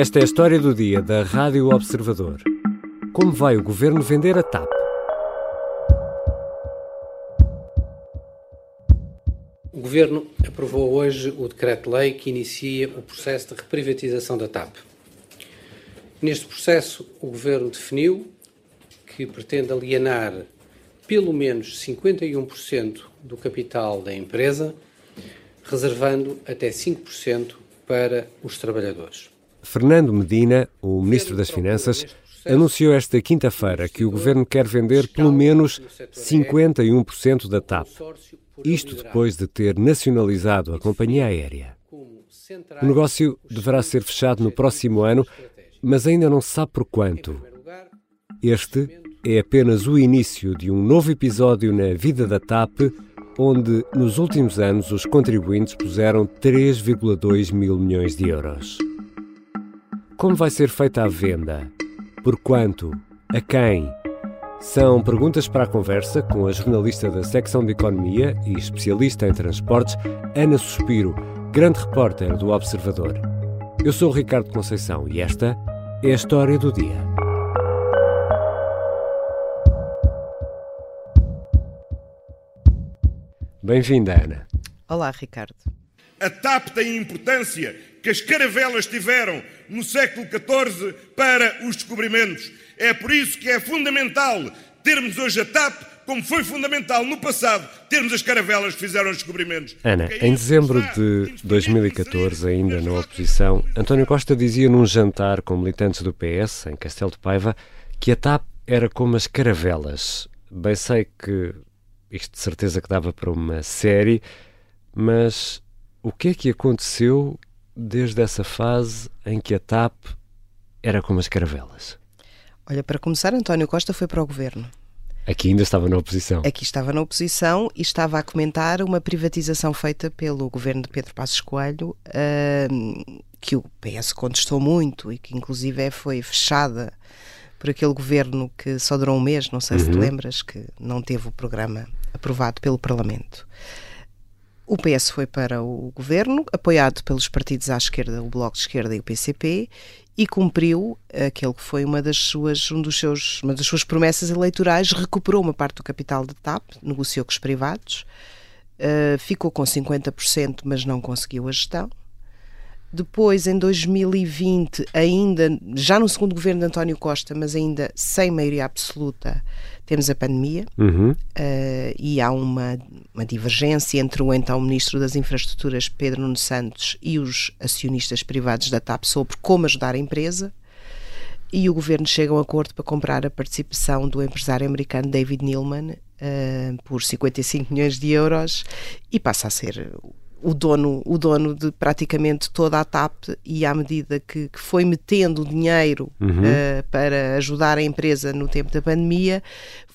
Esta é a história do dia da Rádio Observador. Como vai o governo vender a TAP? O governo aprovou hoje o decreto-lei que inicia o processo de reprivatização da TAP. Neste processo, o governo definiu que pretende alienar pelo menos 51% do capital da empresa, reservando até 5% para os trabalhadores. Fernando Medina, o Ministro das Finanças, anunciou esta quinta-feira que o governo quer vender pelo menos 51% da TAP. Isto depois de ter nacionalizado a companhia aérea. O negócio deverá ser fechado no próximo ano, mas ainda não se sabe por quanto. Este é apenas o início de um novo episódio na vida da TAP, onde nos últimos anos os contribuintes puseram 3,2 mil milhões de euros. Como vai ser feita a venda? Por quanto? A quem? São perguntas para a conversa com a jornalista da secção de Economia e especialista em transportes, Ana Suspiro, grande repórter do Observador. Eu sou Ricardo Conceição e esta é a história do dia. Bem-vinda, Ana. Olá, Ricardo. A TAP tem a importância que as caravelas tiveram no século XIV para os descobrimentos. É por isso que é fundamental termos hoje a TAP, como foi fundamental no passado termos as caravelas que fizeram os descobrimentos. Ana, em dezembro de 2014, ainda na oposição, António Costa dizia num jantar com militantes do PS, em Castelo de Paiva, que a TAP era como as caravelas. Bem sei que isto de certeza que dava para uma série, mas o que é que aconteceu desde essa fase em que a TAP era como as caravelas? Olha, para começar, António Costa foi para o governo. Aqui ainda estava na oposição. Aqui estava na oposição e estava a comentar uma privatização feita pelo governo de Pedro Passos Coelho, uh, que o PS contestou muito e que inclusive foi fechada por aquele governo que só durou um mês, não sei uhum. se te uhum. lembras, que não teve o programa aprovado pelo Parlamento. O PS foi para o governo, apoiado pelos partidos à esquerda, o Bloco de Esquerda e o PCP, e cumpriu aquele que foi uma das suas, um dos seus, uma das suas promessas eleitorais, recuperou uma parte do capital da TAP, negociou com os privados, uh, ficou com 50%, mas não conseguiu a gestão. Depois, em 2020, ainda, já no segundo governo de António Costa, mas ainda sem maioria absoluta, temos a pandemia uhum. uh, e há uma, uma divergência entre o então Ministro das Infraestruturas, Pedro Nuno Santos, e os acionistas privados da TAP sobre como ajudar a empresa. E o governo chega a um acordo para comprar a participação do empresário americano David Neilman uh, por 55 milhões de euros e passa a ser o dono, o dono de praticamente toda a TAP e à medida que, que foi metendo dinheiro uhum. uh, para ajudar a empresa no tempo da pandemia,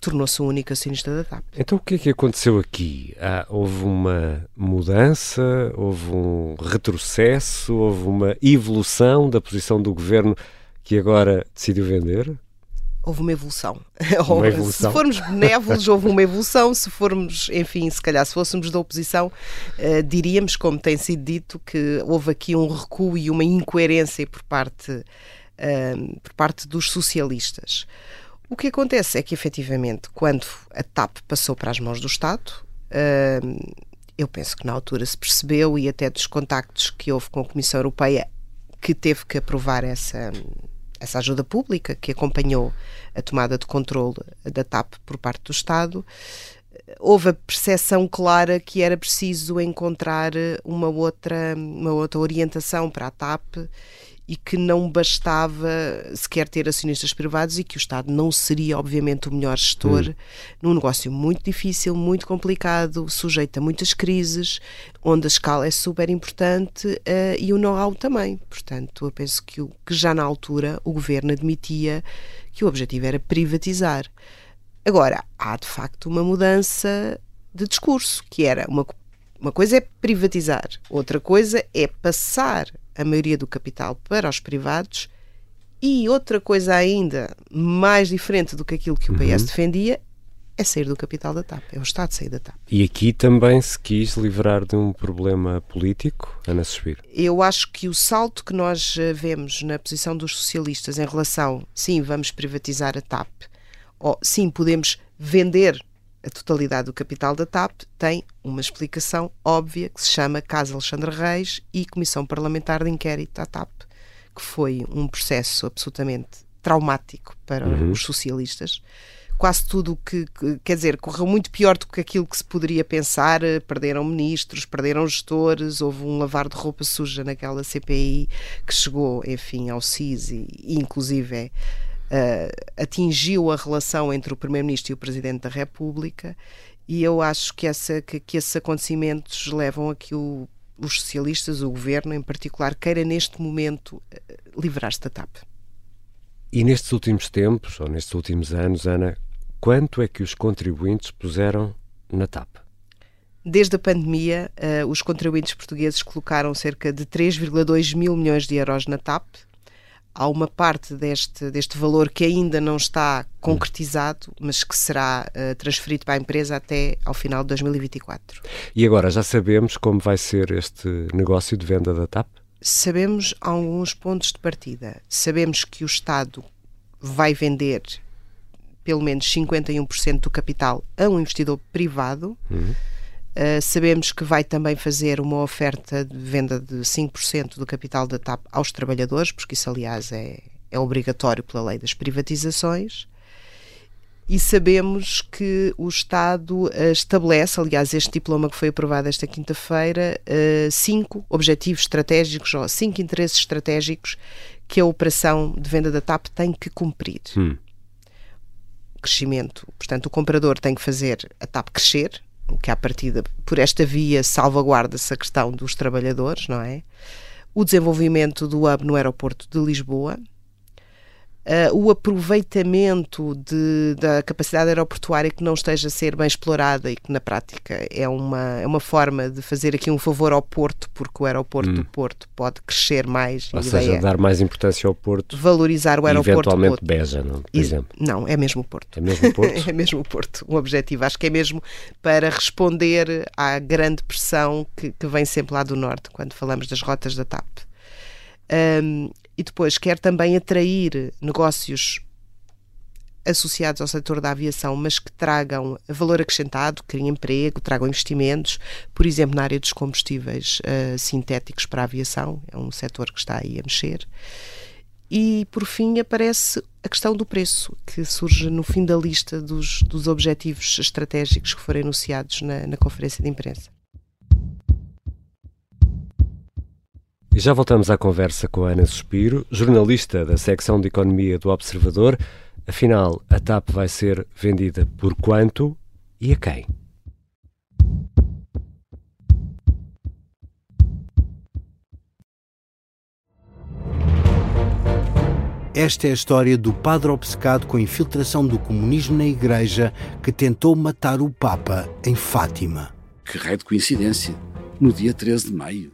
tornou-se o único acionista da TAP. Então o que é que aconteceu aqui? Ah, houve uma mudança, houve um retrocesso, houve uma evolução da posição do governo que agora decidiu vender? Houve uma evolução. Uma evolução. se formos benévolos, houve uma evolução. Se formos, enfim, se calhar se fôssemos da oposição, uh, diríamos, como tem sido dito, que houve aqui um recuo e uma incoerência por parte, uh, por parte dos socialistas. O que acontece é que, efetivamente, quando a TAP passou para as mãos do Estado, uh, eu penso que na altura se percebeu, e até dos contactos que houve com a Comissão Europeia, que teve que aprovar essa essa ajuda pública que acompanhou a tomada de controle da TAP por parte do Estado, houve a percepção clara que era preciso encontrar uma outra, uma outra orientação para a TAP e que não bastava sequer ter acionistas privados e que o Estado não seria, obviamente, o melhor gestor hum. num negócio muito difícil, muito complicado, sujeito a muitas crises, onde a escala é super importante uh, e o know-how também. Portanto, eu penso que, que já na altura o governo admitia que o objetivo era privatizar. Agora, há de facto uma mudança de discurso, que era uma, uma coisa é privatizar, outra coisa é passar a maioria do capital para os privados e outra coisa ainda mais diferente do que aquilo que o PS uhum. defendia é sair do capital da TAP, é o Estado sair da TAP. E aqui também se quis livrar de um problema político, Ana Suspiro? Eu acho que o salto que nós eh, vemos na posição dos socialistas em relação, sim, vamos privatizar a TAP, ou sim, podemos vender a totalidade do capital da TAP, tem uma explicação óbvia que se chama Caso Alexandre Reis e Comissão Parlamentar de Inquérito à TAP, que foi um processo absolutamente traumático para uhum. os socialistas quase tudo que, que, quer dizer, correu muito pior do que aquilo que se poderia pensar. Perderam ministros, perderam gestores, houve um lavar de roupa suja naquela CPI que chegou, enfim, ao CIS e, e inclusive, uh, atingiu a relação entre o Primeiro-Ministro e o Presidente da República. E eu acho que, essa, que, que esses acontecimentos levam a que o, os socialistas, o governo em particular, queira neste momento uh, livrar-se da TAP. E nestes últimos tempos, ou nestes últimos anos, Ana, quanto é que os contribuintes puseram na TAP? Desde a pandemia, uh, os contribuintes portugueses colocaram cerca de 3,2 mil milhões de euros na TAP. Há uma parte deste, deste valor que ainda não está concretizado, mas que será uh, transferido para a empresa até ao final de 2024. E agora já sabemos como vai ser este negócio de venda da TAP? sabemos alguns pontos de partida. Sabemos que o Estado vai vender pelo menos 51% do capital a um investidor privado. Uhum. Uh, sabemos que vai também fazer uma oferta de venda de 5% do capital da TAP aos trabalhadores, porque isso, aliás, é, é obrigatório pela lei das privatizações e sabemos que o Estado uh, estabelece, aliás, este diploma que foi aprovado esta quinta-feira, uh, cinco objetivos estratégicos ou cinco interesses estratégicos que a operação de venda da TAP tem que cumprir. Hum. Crescimento, portanto, o comprador tem que fazer a TAP crescer, que à partida, por esta via, salvaguarda-se a questão dos trabalhadores, não é? O desenvolvimento do hub no aeroporto de Lisboa, Uh, o aproveitamento de, da capacidade aeroportuária que não esteja a ser bem explorada e que na prática é uma, é uma forma de fazer aqui um favor ao Porto, porque o aeroporto hum. do Porto pode crescer mais. Ou seja, é dar mais importância ao Porto. Valorizar o aeroporto. eventualmente Porto. Beja, não, por exemplo. Não, é mesmo o Porto. É mesmo o Porto? é mesmo o Porto. O objetivo, acho que é mesmo para responder à grande pressão que, que vem sempre lá do Norte, quando falamos das rotas da TAP. Um, e depois quer também atrair negócios associados ao setor da aviação, mas que tragam valor acrescentado, criem emprego, tragam investimentos, por exemplo, na área dos combustíveis uh, sintéticos para a aviação, é um setor que está aí a mexer. E, por fim, aparece a questão do preço, que surge no fim da lista dos, dos objetivos estratégicos que foram anunciados na, na conferência de imprensa. E já voltamos à conversa com a Ana Suspiro, jornalista da secção de Economia do Observador. Afinal, a TAP vai ser vendida por quanto e a quem? Esta é a história do padre obcecado com a infiltração do comunismo na Igreja que tentou matar o Papa em Fátima. Que raio de coincidência! No dia 13 de maio.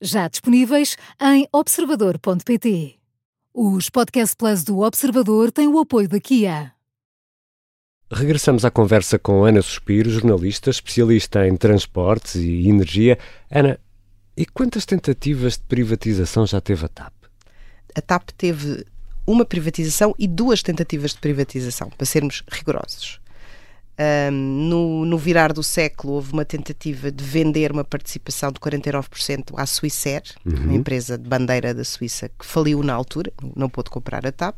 já disponíveis em observador.pt. Os Podcast Plus do Observador têm o apoio da Kia. Regressamos à conversa com Ana Suspiro, jornalista, especialista em transportes e energia. Ana, e quantas tentativas de privatização já teve a TAP? A TAP teve uma privatização e duas tentativas de privatização, para sermos rigorosos. Um, no, no, virar do século houve uma tentativa de vender uma participação de 49% à Swissair, uhum. uma empresa de bandeira da Suíça que faliu na altura, não pôde comprar a TAP.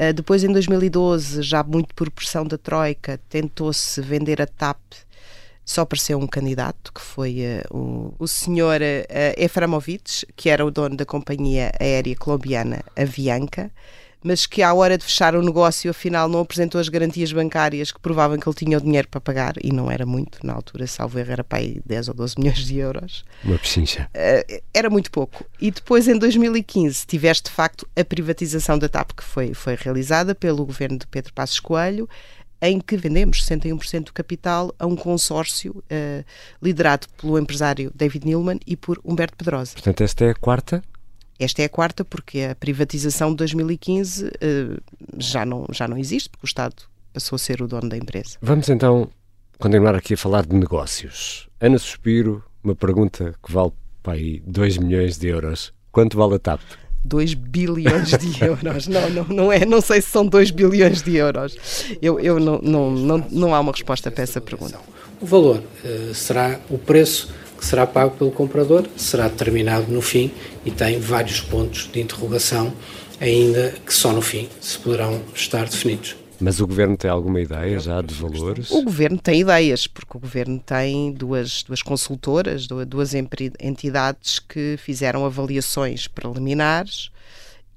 Uh, depois, em 2012, já muito por pressão da Troika, tentou-se vender a TAP só apareceu um candidato, que foi uh, o, o senhor uh, Eframovich, que era o dono da companhia aérea colombiana Avianca, mas que à hora de fechar o negócio, afinal, não apresentou as garantias bancárias que provavam que ele tinha o dinheiro para pagar, e não era muito, na altura, salvo erro, era para aí 10 ou 12 milhões de euros. Uma pechincha. Uh, era muito pouco. E depois, em 2015, tiveste de facto a privatização da TAP, que foi, foi realizada pelo governo de Pedro Passos Coelho, em que vendemos 61% do capital a um consórcio uh, liderado pelo empresário David Neilman e por Humberto Pedrosa. Portanto, esta é a quarta esta é a quarta, porque a privatização de 2015 uh, eh, já, não, já não existe, porque o Estado passou a ser o dono da empresa. Vamos então continuar aqui a falar de negócios. Ana Suspiro, uma pergunta que vale para aí 2 milhões de euros. Quanto vale a TAP? 2 bilhões de euros. Não, não, não é, não sei se são 2 bilhões de euros. Eu, eu não, não, não, não há uma resposta para essa pergunta. O valor uh, será o preço que será pago pelo comprador, será determinado no fim e tem vários pontos de interrogação, ainda que só no fim se poderão estar definidos. Mas o Governo tem alguma ideia já de valores? O Governo tem ideias, porque o Governo tem duas, duas consultoras, duas entidades que fizeram avaliações preliminares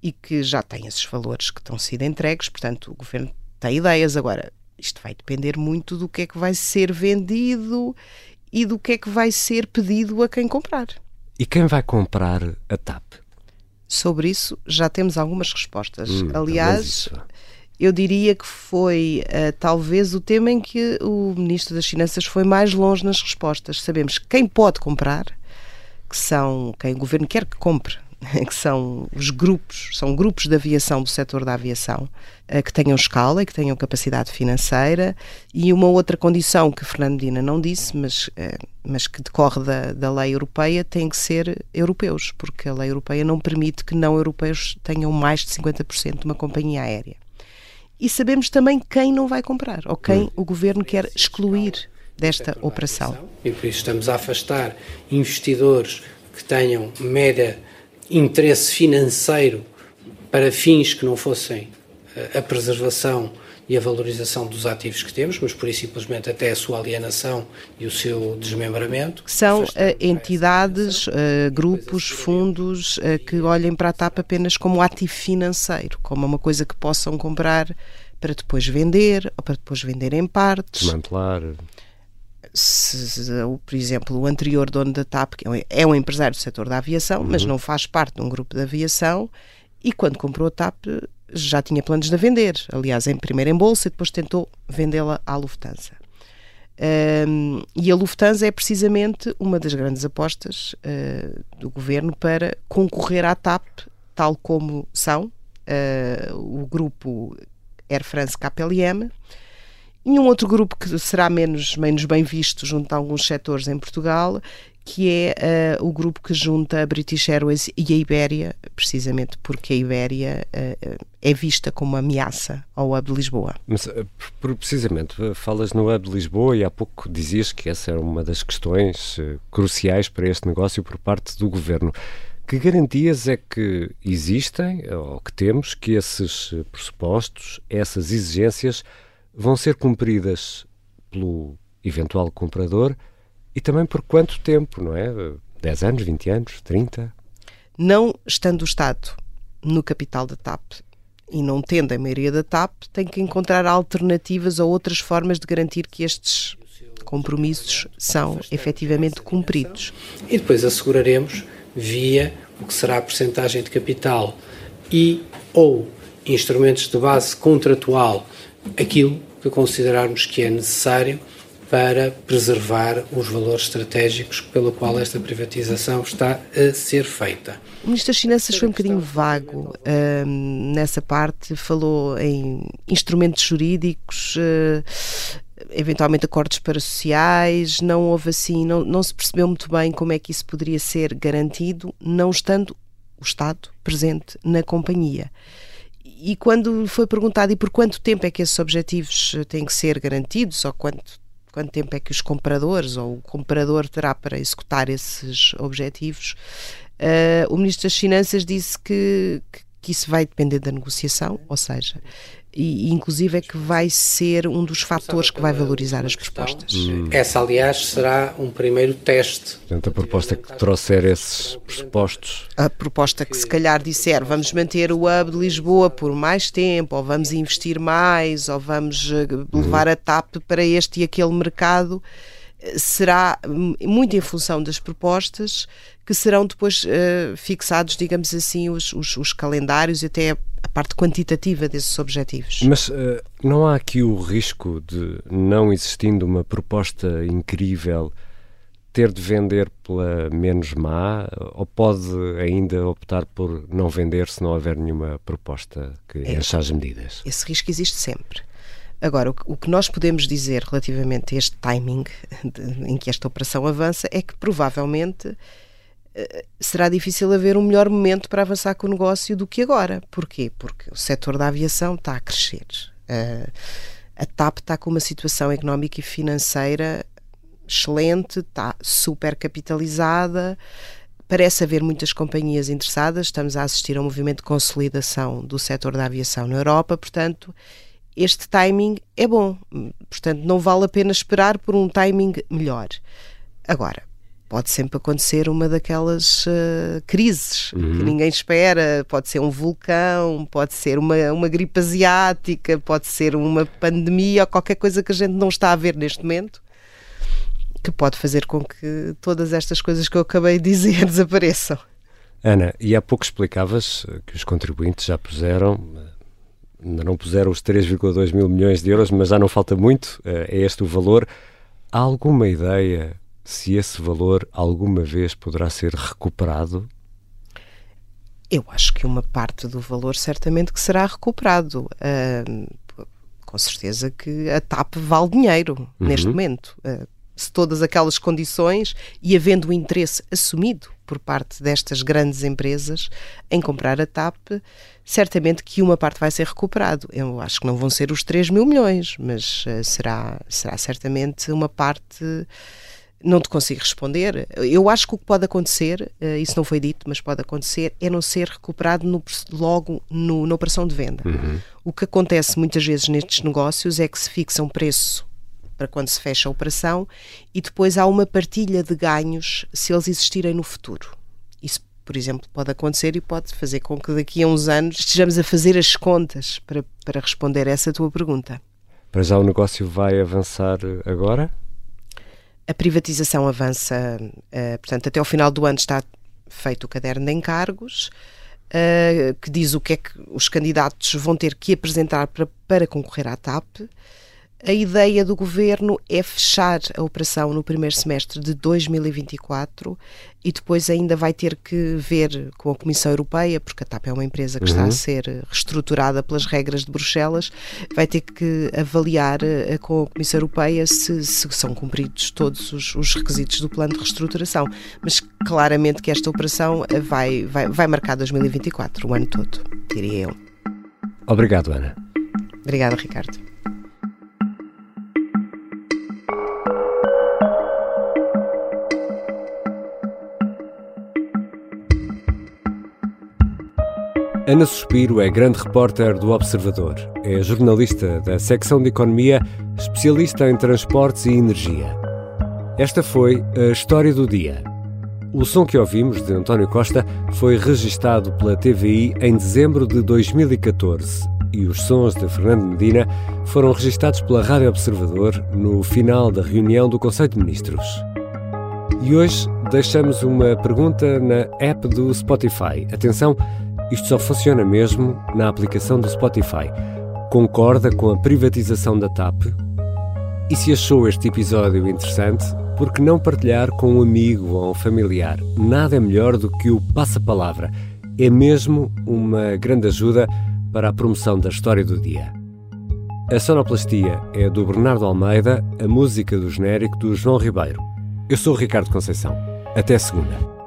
e que já têm esses valores que estão sido entregues, portanto o Governo tem ideias. Agora, isto vai depender muito do que é que vai ser vendido e do que é que vai ser pedido a quem comprar. E quem vai comprar a TAP? Sobre isso já temos algumas respostas. Hum, Aliás, eu diria que foi uh, talvez o tema em que o Ministro das Finanças foi mais longe nas respostas. Sabemos quem pode comprar, que são quem o Governo quer que compre, que são os grupos, são grupos de aviação do setor da aviação, eh, que tenham escala e que tenham capacidade financeira. E uma outra condição que Fernando Medina não disse, mas, eh, mas que decorre da, da lei europeia, tem que ser europeus, porque a lei europeia não permite que não europeus tenham mais de 50% de uma companhia aérea. E sabemos também quem não vai comprar, ou quem hum. o governo quer excluir desta operação. E por isso estamos a afastar investidores que tenham média interesse financeiro para fins que não fossem eh, a preservação e a valorização dos ativos que temos, mas por isso simplesmente até a sua alienação e o seu desmembramento. São uh, entidades, uh, grupos, fundos uh, que olhem para a TAP apenas como ativo financeiro, como uma coisa que possam comprar para depois vender ou para depois vender em partes. Desmantelar se, se, por exemplo, o anterior dono da TAP, que é um é empresário do setor da aviação, uhum. mas não faz parte de um grupo de aviação, e quando comprou a TAP já tinha planos de vender. Aliás, em, primeiro em bolsa e depois tentou vendê-la à Lufthansa. Um, e a Lufthansa é precisamente uma das grandes apostas uh, do governo para concorrer à TAP, tal como são uh, o grupo Air France KLM e um outro grupo que será menos, menos bem visto junto a alguns setores em Portugal, que é uh, o grupo que junta a British Airways e a Ibéria, precisamente porque a Ibéria uh, é vista como uma ameaça ao hub Lisboa. Mas, precisamente, falas no hub Lisboa e há pouco dizias que essa era uma das questões cruciais para este negócio por parte do governo. Que garantias é que existem, ou que temos, que esses pressupostos, essas exigências vão ser cumpridas pelo eventual comprador e também por quanto tempo, não é? 10 anos, 20 anos, 30? Não estando o Estado no capital da TAP e não tendo a maioria da TAP, tem que encontrar alternativas ou outras formas de garantir que estes compromissos são efetivamente cumpridos. E depois asseguraremos, via o que será a percentagem de capital e ou instrumentos de base contratual aquilo que considerarmos que é necessário para preservar os valores estratégicos pelo qual esta privatização está a ser feita. O Ministro das Finanças foi um bocadinho vago uh, nessa parte, falou em instrumentos jurídicos, uh, eventualmente acordos para sociais, não houve assim, não, não se percebeu muito bem como é que isso poderia ser garantido, não estando o Estado presente na companhia e quando foi perguntado e por quanto tempo é que esses objetivos eh, têm que ser garantidos, ou quanto, quanto tempo é que os compradores ou o comprador terá para executar esses objetivos, uh, o Ministro das Finanças disse que, que, que, isso vai depender da negociação, ou seja, e, inclusive, é que vai ser um dos fatores que vai valorizar as propostas. Hum. Essa, aliás, será um primeiro teste. Portanto, a proposta que trouxer esses pressupostos. A proposta que, se calhar, disser vamos manter o hub de Lisboa por mais tempo, ou vamos investir mais, ou vamos eh, levar a TAP para este e aquele mercado, eh, será muito em função das propostas que serão depois uh, fixados, digamos assim, os, os, os calendários e até a parte quantitativa desses objetivos. Mas uh, não há aqui o risco de, não existindo uma proposta incrível, ter de vender pela menos má? Ou pode ainda optar por não vender se não houver nenhuma proposta que é, encha as medidas? Esse risco existe sempre. Agora, o que nós podemos dizer relativamente a este timing em que esta operação avança é que provavelmente será difícil haver um melhor momento para avançar com o negócio do que agora. Porquê? Porque o setor da aviação está a crescer. Uh, a TAP está com uma situação económica e financeira excelente, está super capitalizada. Parece haver muitas companhias interessadas. Estamos a assistir a um movimento de consolidação do setor da aviação na Europa, portanto, este timing é bom. Portanto, não vale a pena esperar por um timing melhor. Agora, pode sempre acontecer uma daquelas uh, crises uhum. que ninguém espera. Pode ser um vulcão, pode ser uma, uma gripe asiática, pode ser uma pandemia ou qualquer coisa que a gente não está a ver neste momento que pode fazer com que todas estas coisas que eu acabei de dizer desapareçam. Ana, e há pouco explicavas que os contribuintes já puseram, ainda não puseram os 3,2 mil milhões de euros, mas já não falta muito, eh, é este o valor. Há alguma ideia se esse valor alguma vez poderá ser recuperado? Eu acho que uma parte do valor certamente que será recuperado. Uh, com certeza que a TAP vale dinheiro uhum. neste momento. Uh, se todas aquelas condições e havendo um interesse assumido por parte destas grandes empresas em comprar a TAP, certamente que uma parte vai ser recuperado. Eu acho que não vão ser os 3 mil milhões, mas uh, será, será certamente uma parte não te consigo responder. Eu acho que o que pode acontecer, uh, isso não foi dito, mas pode acontecer, é não ser recuperado no, logo no, na operação de venda. Uhum. O que acontece muitas vezes nestes negócios é que se fixa um preço para quando se fecha a operação e depois há uma partilha de ganhos se eles existirem no futuro. Isso, por exemplo, pode acontecer e pode fazer com que daqui a uns anos estejamos a fazer as contas para, para responder a essa tua pergunta. Para já o negócio vai avançar agora? A privatização avança, uh, portanto, até ao final do ano está feito o caderno de encargos, uh, que diz o que é que os candidatos vão ter que apresentar para, para concorrer à TAP. A ideia do governo é fechar a operação no primeiro semestre de 2024 e depois ainda vai ter que ver com a Comissão Europeia, porque a TAP é uma empresa que uhum. está a uhum. ser reestruturada pelas regras de Bruxelas, vai ter que avaliar uh, com a Comissão Europeia se, se são cumpridos todos os, os, requisitos do plano de reestruturação. Mas claramente que esta operação eh, vai, vai, vai marcar 2024, o ano todo, diria eu. Obrigado, Ana. Obrigada, Ricardo. Ana Suspiro é grande repórter do Observador. É jornalista da secção de Economia, especialista em transportes e energia. Esta foi a história do dia. O som que ouvimos de António Costa foi registado pela TVI em dezembro de 2014 e os sons de Fernando Medina foram registados pela Rádio Observador no final da reunião do Conselho de Ministros. E hoje deixamos uma pergunta na app do Spotify. Atenção, isto só funciona mesmo na aplicação do Spotify. Concorda com a privatização da TAP? E se achou este episódio interessante, por que não partilhar com um amigo ou um familiar? Nada é melhor do que o passa-palavra. É mesmo uma grande ajuda para a promoção da história do dia. A sonoplastia é do Bernardo Almeida, a música do genérico do João Ribeiro. Eu sou o Ricardo Conceição. Até segunda.